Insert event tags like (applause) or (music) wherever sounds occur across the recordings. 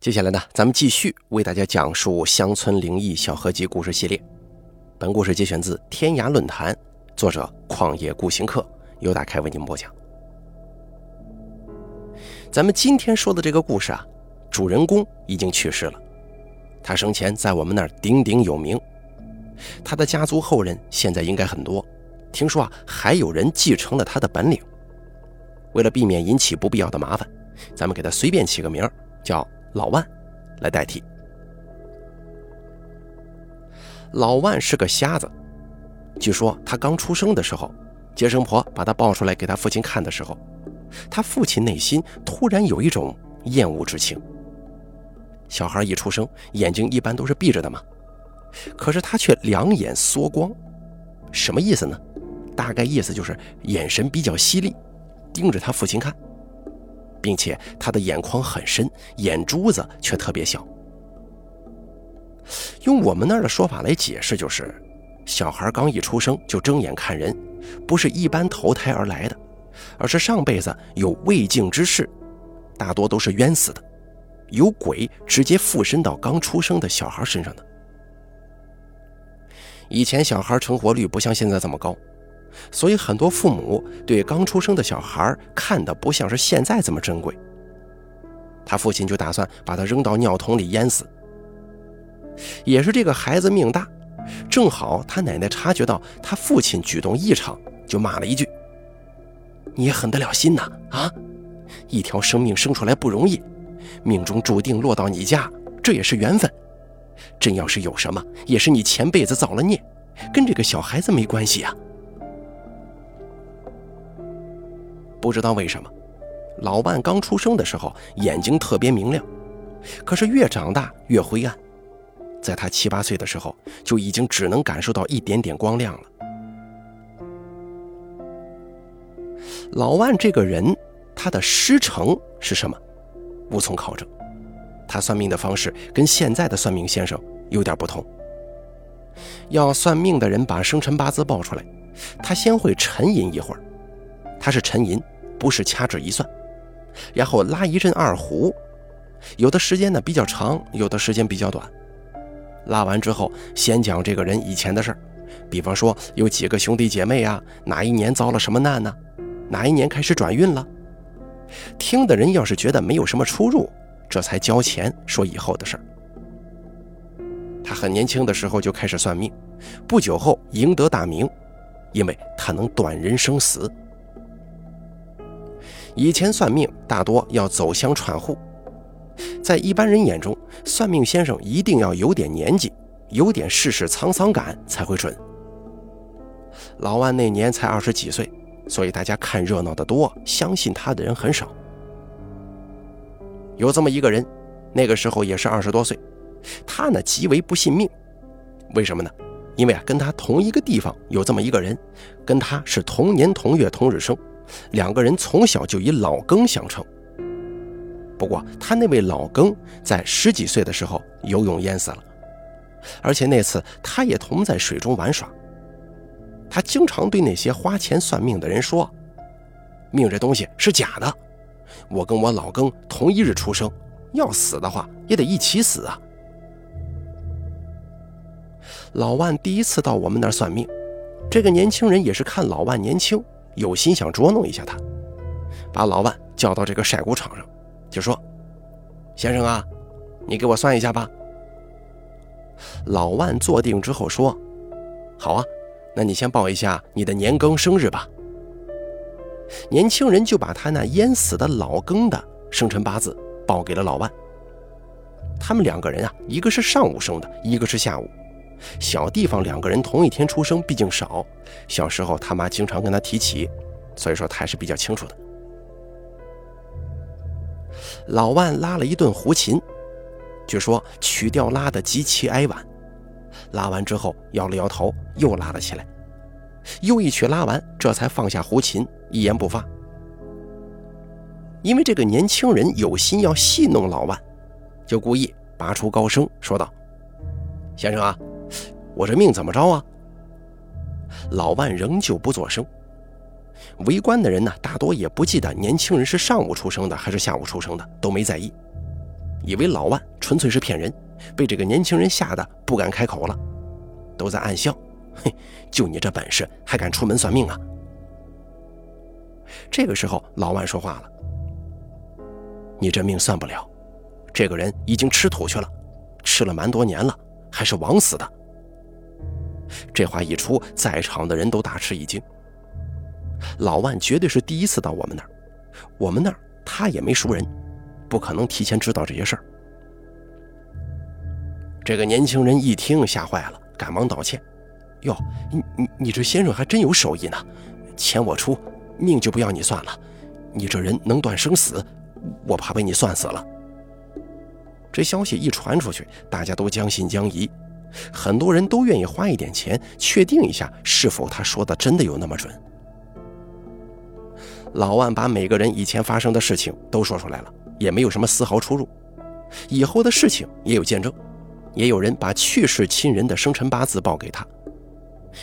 接下来呢，咱们继续为大家讲述乡村灵异小合集故事系列。本故事节选自天涯论坛，作者旷野孤行客，由打开为您播讲。咱们今天说的这个故事啊，主人公已经去世了，他生前在我们那儿鼎鼎有名，他的家族后人现在应该很多，听说啊，还有人继承了他的本领。为了避免引起不必要的麻烦，咱们给他随便起个名叫。老万来代替。老万是个瞎子，据说他刚出生的时候，接生婆把他抱出来给他父亲看的时候，他父亲内心突然有一种厌恶之情。小孩一出生，眼睛一般都是闭着的嘛，可是他却两眼缩光，什么意思呢？大概意思就是眼神比较犀利，盯着他父亲看。并且他的眼眶很深，眼珠子却特别小。用我们那儿的说法来解释，就是小孩刚一出生就睁眼看人，不是一般投胎而来的，而是上辈子有未竟之事，大多都是冤死的，有鬼直接附身到刚出生的小孩身上的。以前小孩成活率不像现在这么高。所以很多父母对刚出生的小孩看的不像是现在这么珍贵。他父亲就打算把他扔到尿桶里淹死。也是这个孩子命大，正好他奶奶察觉到他父亲举动异常，就骂了一句：“你狠得了心呐！啊，一条生命生出来不容易，命中注定落到你家，这也是缘分。真要是有什么，也是你前辈子造了孽，跟这个小孩子没关系啊。”不知道为什么，老万刚出生的时候眼睛特别明亮，可是越长大越灰暗。在他七八岁的时候，就已经只能感受到一点点光亮了。老万这个人，他的师承是什么？无从考证。他算命的方式跟现在的算命先生有点不同。要算命的人把生辰八字报出来，他先会沉吟一会儿。他是沉吟，不是掐指一算，然后拉一阵二胡，有的时间呢比较长，有的时间比较短。拉完之后，先讲这个人以前的事儿，比方说有几个兄弟姐妹啊，哪一年遭了什么难呢？哪一年开始转运了？听的人要是觉得没有什么出入，这才交钱说以后的事儿。他很年轻的时候就开始算命，不久后赢得大名，因为他能断人生死。以前算命大多要走乡串户，在一般人眼中，算命先生一定要有点年纪，有点世事沧桑感才会准。老万那年才二十几岁，所以大家看热闹的多，相信他的人很少。有这么一个人，那个时候也是二十多岁，他呢极为不信命，为什么呢？因为啊，跟他同一个地方有这么一个人，跟他是同年同月同日生。两个人从小就以老庚相称。不过，他那位老庚在十几岁的时候游泳淹死了，而且那次他也同在水中玩耍。他经常对那些花钱算命的人说：“命这东西是假的，我跟我老庚同一日出生，要死的话也得一起死啊。”老万第一次到我们那儿算命，这个年轻人也是看老万年轻。有心想捉弄一下他，把老万叫到这个晒谷场上，就说：“先生啊，你给我算一下吧。”老万坐定之后说：“好啊，那你先报一下你的年庚生日吧。”年轻人就把他那淹死的老庚的生辰八字报给了老万。他们两个人啊，一个是上午生的，一个是下午。小地方两个人同一天出生，毕竟少。小时候他妈经常跟他提起，所以说他还是比较清楚的。老万拉了一顿胡琴，据说曲调拉得极其哀婉。拉完之后摇了摇头，又拉了起来。又一曲拉完，这才放下胡琴，一言不发。因为这个年轻人有心要戏弄老万，就故意拔出高声说道：“先生啊。”我这命怎么着啊？老万仍旧不作声。围观的人呢，大多也不记得年轻人是上午出生的还是下午出生的，都没在意。以为老万纯粹是骗人，被这个年轻人吓得不敢开口了，都在暗笑：“嘿，就你这本事，还敢出门算命啊？”这个时候，老万说话了：“你这命算不了，这个人已经吃土去了，吃了蛮多年了，还是枉死的。”这话一出，在场的人都大吃一惊。老万绝对是第一次到我们那儿，我们那儿他也没熟人，不可能提前知道这些事儿。这个年轻人一听吓坏了，赶忙道歉：“哟，你你你这先生还真有手艺呢，钱我出，命就不要你算了。你这人能断生死，我怕被你算死了。”这消息一传出去，大家都将信将疑，很多人都愿意花一点钱确定一下是否他说的真的有那么准。老万把每个人以前发生的事情都说出来了，也没有什么丝毫出入。以后的事情也有见证，也有人把去世亲人的生辰八字报给他。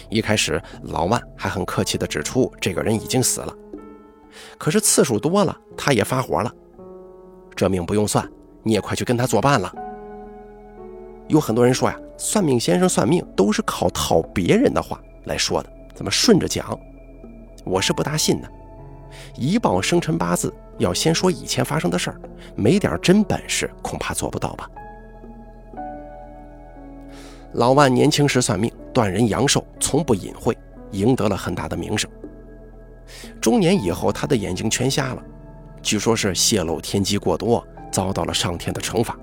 一开始，老万还很客气地指出这个人已经死了，可是次数多了，他也发火了。这命不用算，你也快去跟他作伴了。有很多人说呀，算命先生算命都是靠套别人的话来说的，怎么顺着讲？我是不大信的。一报生辰八字，要先说以前发生的事儿，没点真本事，恐怕做不到吧。老万年轻时算命，断人阳寿，从不隐晦，赢得了很大的名声。中年以后，他的眼睛全瞎了，据说是泄露天机过多，遭到了上天的惩罚。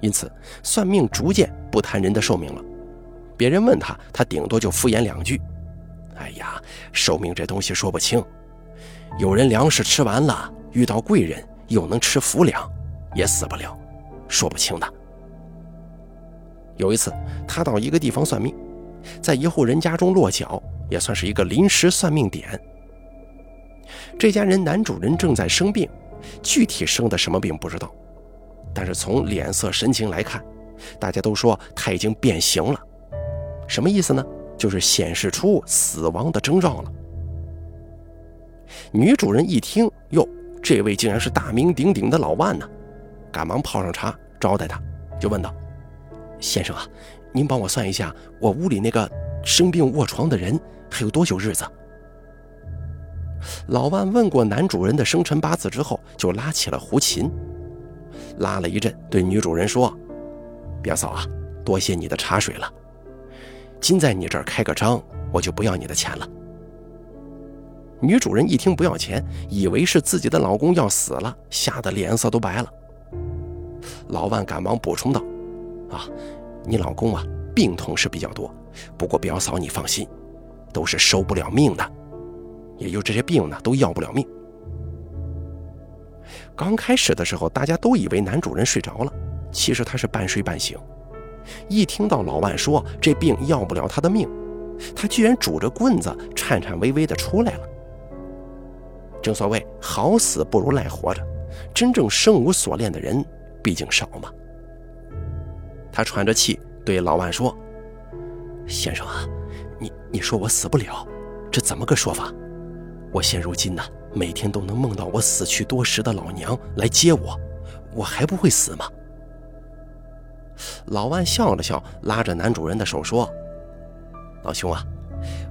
因此，算命逐渐不谈人的寿命了。别人问他，他顶多就敷衍两句：“哎呀，寿命这东西说不清。”有人粮食吃完了，遇到贵人又能吃福粮，也死不了，说不清的。有一次，他到一个地方算命，在一户人家中落脚，也算是一个临时算命点。这家人男主人正在生病，具体生的什么病不知道，但是从脸色神情来看，大家都说他已经变形了。什么意思呢？就是显示出死亡的征兆了。女主人一听，哟，这位竟然是大名鼎鼎的老万呢，赶忙泡上茶招待他，就问道：“先生啊，您帮我算一下，我屋里那个生病卧床的人还有多久日子？”老万问过男主人的生辰八字之后，就拉起了胡琴，拉了一阵，对女主人说：“表嫂啊，多谢你的茶水了，今在你这儿开个张，我就不要你的钱了。”女主人一听不要钱，以为是自己的老公要死了，吓得脸色都白了。老万赶忙补充道：“啊，你老公啊，病痛是比较多，不过表嫂你放心，都是收不了命的，也就这些病呢，都要不了命。”刚开始的时候，大家都以为男主人睡着了，其实他是半睡半醒。一听到老万说这病要不了他的命，他居然拄着棍子，颤颤巍巍地出来了。正所谓好死不如赖活着，真正生无所恋的人毕竟少嘛。他喘着气对老万说：“先生啊，你你说我死不了，这怎么个说法？我现如今呢，每天都能梦到我死去多时的老娘来接我，我还不会死吗？”老万笑了笑，拉着男主人的手说：“老兄啊，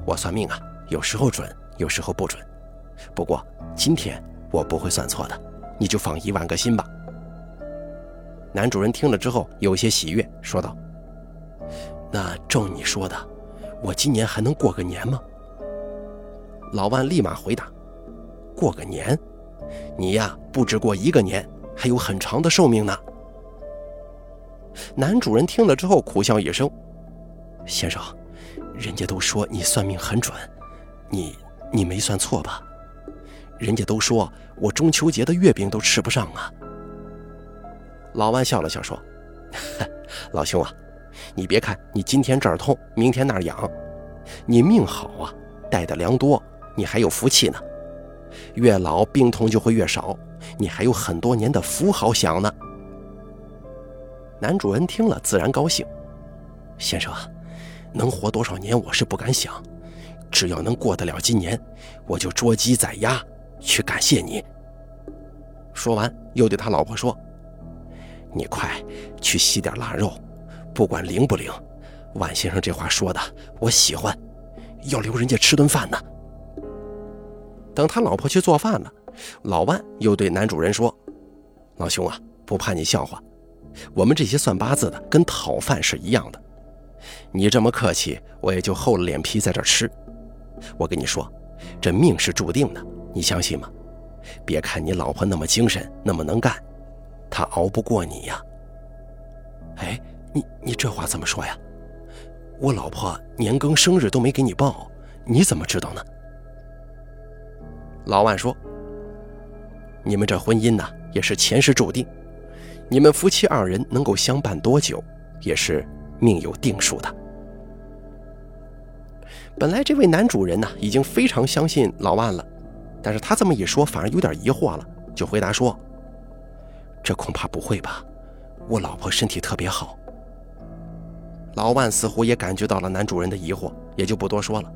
我算命啊，有时候准，有时候不准。”不过今天我不会算错的，你就放一万个心吧。男主人听了之后有些喜悦，说道：“那照你说的，我今年还能过个年吗？”老万立马回答：“过个年？你呀，不止过一个年，还有很长的寿命呢。”男主人听了之后苦笑一声：“先生，人家都说你算命很准，你你没算错吧？”人家都说我中秋节的月饼都吃不上啊。老万笑了笑说：“ (laughs) 老兄啊，你别看你今天这儿痛，明天那儿痒，你命好啊，带的粮多，你还有福气呢。越老病痛就会越少，你还有很多年的福好享呢。”男主人听了自然高兴：“先生啊，能活多少年我是不敢想，只要能过得了今年，我就捉鸡宰鸭。”去感谢你。说完，又对他老婆说：“你快去洗点腊肉，不管灵不灵。万先生这话说的，我喜欢，要留人家吃顿饭呢。等他老婆去做饭了，老万又对男主人说：“老兄啊，不怕你笑话，我们这些算八字的跟讨饭是一样的。你这么客气，我也就厚了脸皮在这吃。我跟你说，这命是注定的，你相信吗？别看你老婆那么精神，那么能干，她熬不过你呀。哎，你你这话怎么说呀？”我老婆年更生日都没给你报，你怎么知道呢？老万说：“你们这婚姻呢，也是前世注定。你们夫妻二人能够相伴多久，也是命有定数的。”本来这位男主人呢，已经非常相信老万了，但是他这么一说，反而有点疑惑了，就回答说：“这恐怕不会吧？我老婆身体特别好。”老万似乎也感觉到了男主人的疑惑，也就不多说了。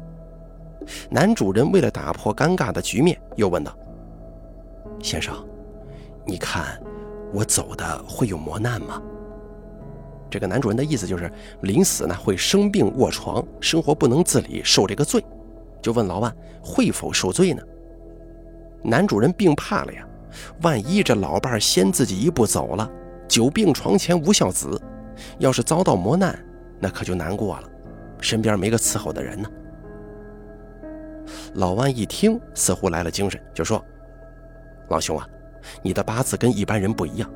男主人为了打破尴尬的局面，又问道：“先生，你看我走的会有磨难吗？”这个男主人的意思就是临死呢会生病卧床，生活不能自理，受这个罪，就问老万会否受罪呢？男主人病怕了呀，万一这老伴先自己一步走了，久病床前无孝子，要是遭到磨难。那可就难过了，身边没个伺候的人呢。老万一听，似乎来了精神，就说：“老兄啊，你的八字跟一般人不一样，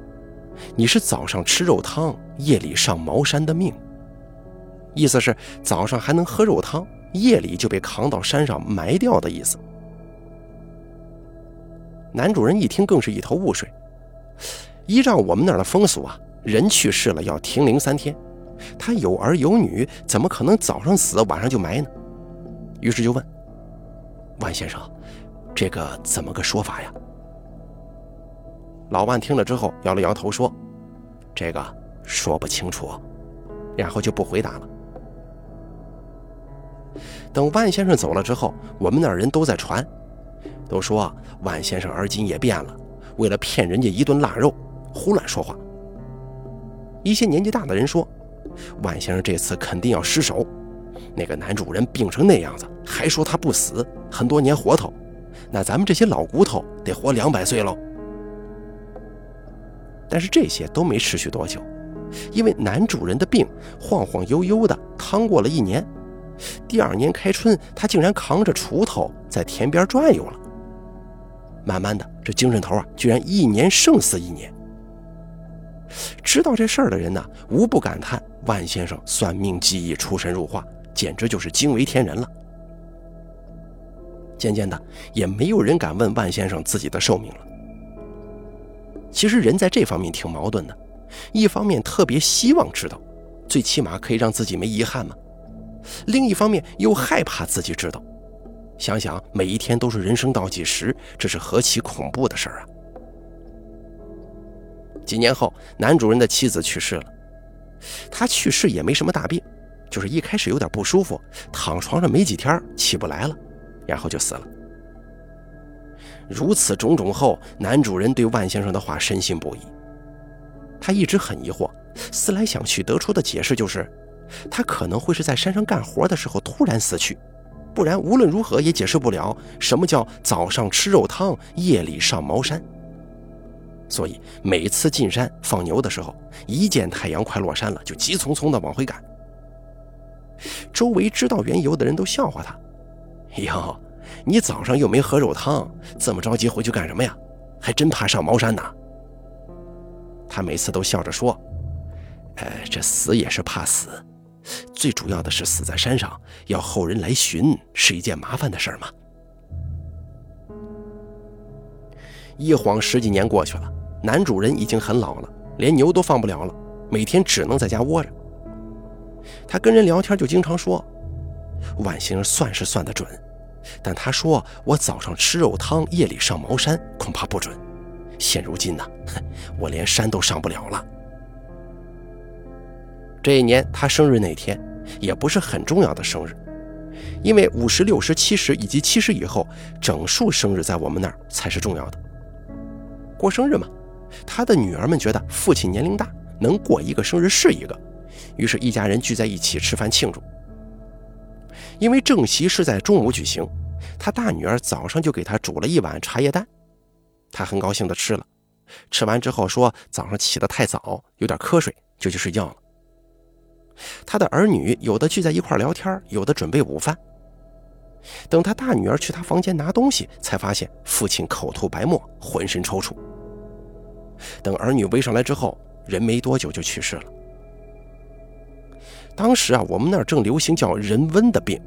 你是早上吃肉汤，夜里上茅山的命。意思是早上还能喝肉汤，夜里就被扛到山上埋掉的意思。”男主人一听，更是一头雾水。依照我们那儿的风俗啊，人去世了要停灵三天。他有儿有女，怎么可能早上死晚上就埋呢？于是就问万先生：“这个怎么个说法呀？”老万听了之后摇了摇头说：“这个说不清楚。”然后就不回答了。等万先生走了之后，我们那儿人都在传，都说万先生而今也变了，为了骗人家一顿腊肉，胡乱说话。一些年纪大的人说。万先生这次肯定要失手，那个男主人病成那样子，还说他不死，很多年活头，那咱们这些老骨头得活两百岁喽。但是这些都没持续多久，因为男主人的病晃晃悠悠的趟过了一年，第二年开春，他竟然扛着锄头在田边转悠了。慢慢的，这精神头啊，居然一年胜似一年。知道这事儿的人呢，无不感叹万先生算命技艺出神入化，简直就是惊为天人了。渐渐的，也没有人敢问万先生自己的寿命了。其实人在这方面挺矛盾的，一方面特别希望知道，最起码可以让自己没遗憾嘛；另一方面又害怕自己知道，想想每一天都是人生倒计时，这是何其恐怖的事儿啊！几年后，男主人的妻子去世了。他去世也没什么大病，就是一开始有点不舒服，躺床上没几天起不来了，然后就死了。如此种种后，男主人对万先生的话深信不疑。他一直很疑惑，思来想去，得出的解释就是，他可能会是在山上干活的时候突然死去，不然无论如何也解释不了什么叫早上吃肉汤，夜里上茅山。所以每次进山放牛的时候，一见太阳快落山了，就急匆匆地往回赶。周围知道缘由的人都笑话他：“ (laughs) 哟，你早上又没喝肉汤，这么着急回去干什么呀？还真怕上茅山呢。”他每次都笑着说：“呃，这死也是怕死，最主要的是死在山上，要后人来寻，是一件麻烦的事儿嘛。”一晃十几年过去了。男主人已经很老了，连牛都放不了了，每天只能在家窝着。他跟人聊天就经常说：“万星算是算得准，但他说我早上吃肉汤，夜里上茅山，恐怕不准。现如今呢，(laughs) 我连山都上不了了。”这一年他生日那天也不是很重要的生日，因为五十六十七十以及七十以后整数生日在我们那儿才是重要的。过生日嘛。他的女儿们觉得父亲年龄大，能过一个生日是一个，于是，一家人聚在一起吃饭庆祝。因为正席是在中午举行，他大女儿早上就给他煮了一碗茶叶蛋，他很高兴地吃了。吃完之后说早上起得太早，有点瞌睡，就去睡觉了。他的儿女有的聚在一块聊天，有的准备午饭。等他大女儿去他房间拿东西，才发现父亲口吐白沫，浑身抽搐。等儿女围上来之后，人没多久就去世了。当时啊，我们那儿正流行叫人瘟的病，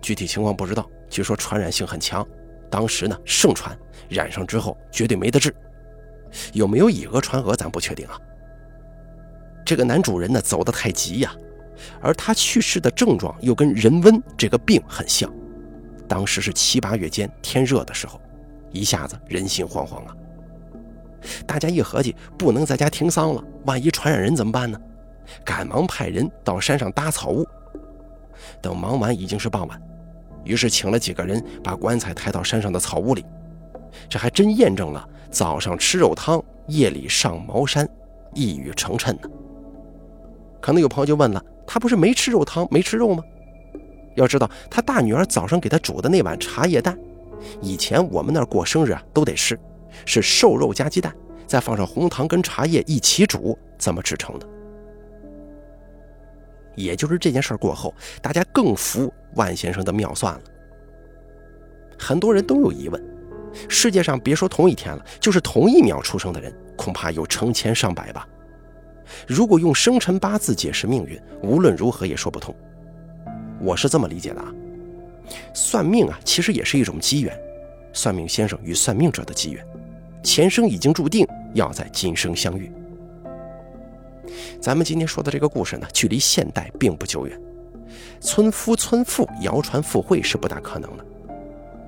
具体情况不知道，据说传染性很强，当时呢盛传，染上之后绝对没得治。有没有以讹传讹，咱不确定啊。这个男主人呢走得太急呀，而他去世的症状又跟人瘟这个病很像。当时是七八月间，天热的时候，一下子人心惶惶啊。大家一合计，不能在家停丧了，万一传染人怎么办呢？赶忙派人到山上搭草屋。等忙完，已经是傍晚，于是请了几个人把棺材抬到山上的草屋里。这还真验证了早上吃肉汤，夜里上茅山，一语成谶呢。可能有朋友就问了：他不是没吃肉汤，没吃肉吗？要知道，他大女儿早上给他煮的那碗茶叶蛋，以前我们那儿过生日啊都得吃，是瘦肉加鸡蛋，再放上红糖跟茶叶一起煮，这么制成的。也就是这件事过后，大家更服万先生的妙算了。很多人都有疑问：世界上别说同一天了，就是同一秒出生的人，恐怕有成千上百吧。如果用生辰八字解释命运，无论如何也说不通。我是这么理解的啊，算命啊，其实也是一种机缘，算命先生与算命者的机缘，前生已经注定要在今生相遇。咱们今天说的这个故事呢，距离现代并不久远，村夫村妇谣传附会是不大可能的。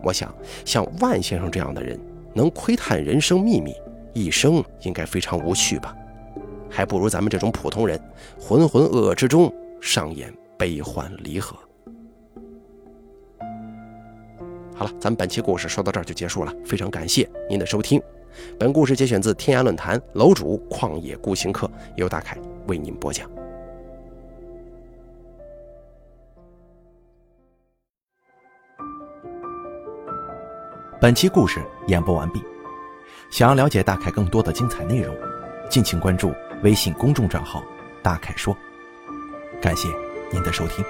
我想，像万先生这样的人，能窥探人生秘密，一生应该非常无趣吧？还不如咱们这种普通人，浑浑噩噩之中上演。悲欢离合。好了，咱们本期故事说到这儿就结束了，非常感谢您的收听。本故事节选自天涯论坛楼主旷野孤行客，由大凯为您播讲。本期故事演播完毕。想要了解大凯更多的精彩内容，敬请关注微信公众账号“大凯说”。感谢。您的收听。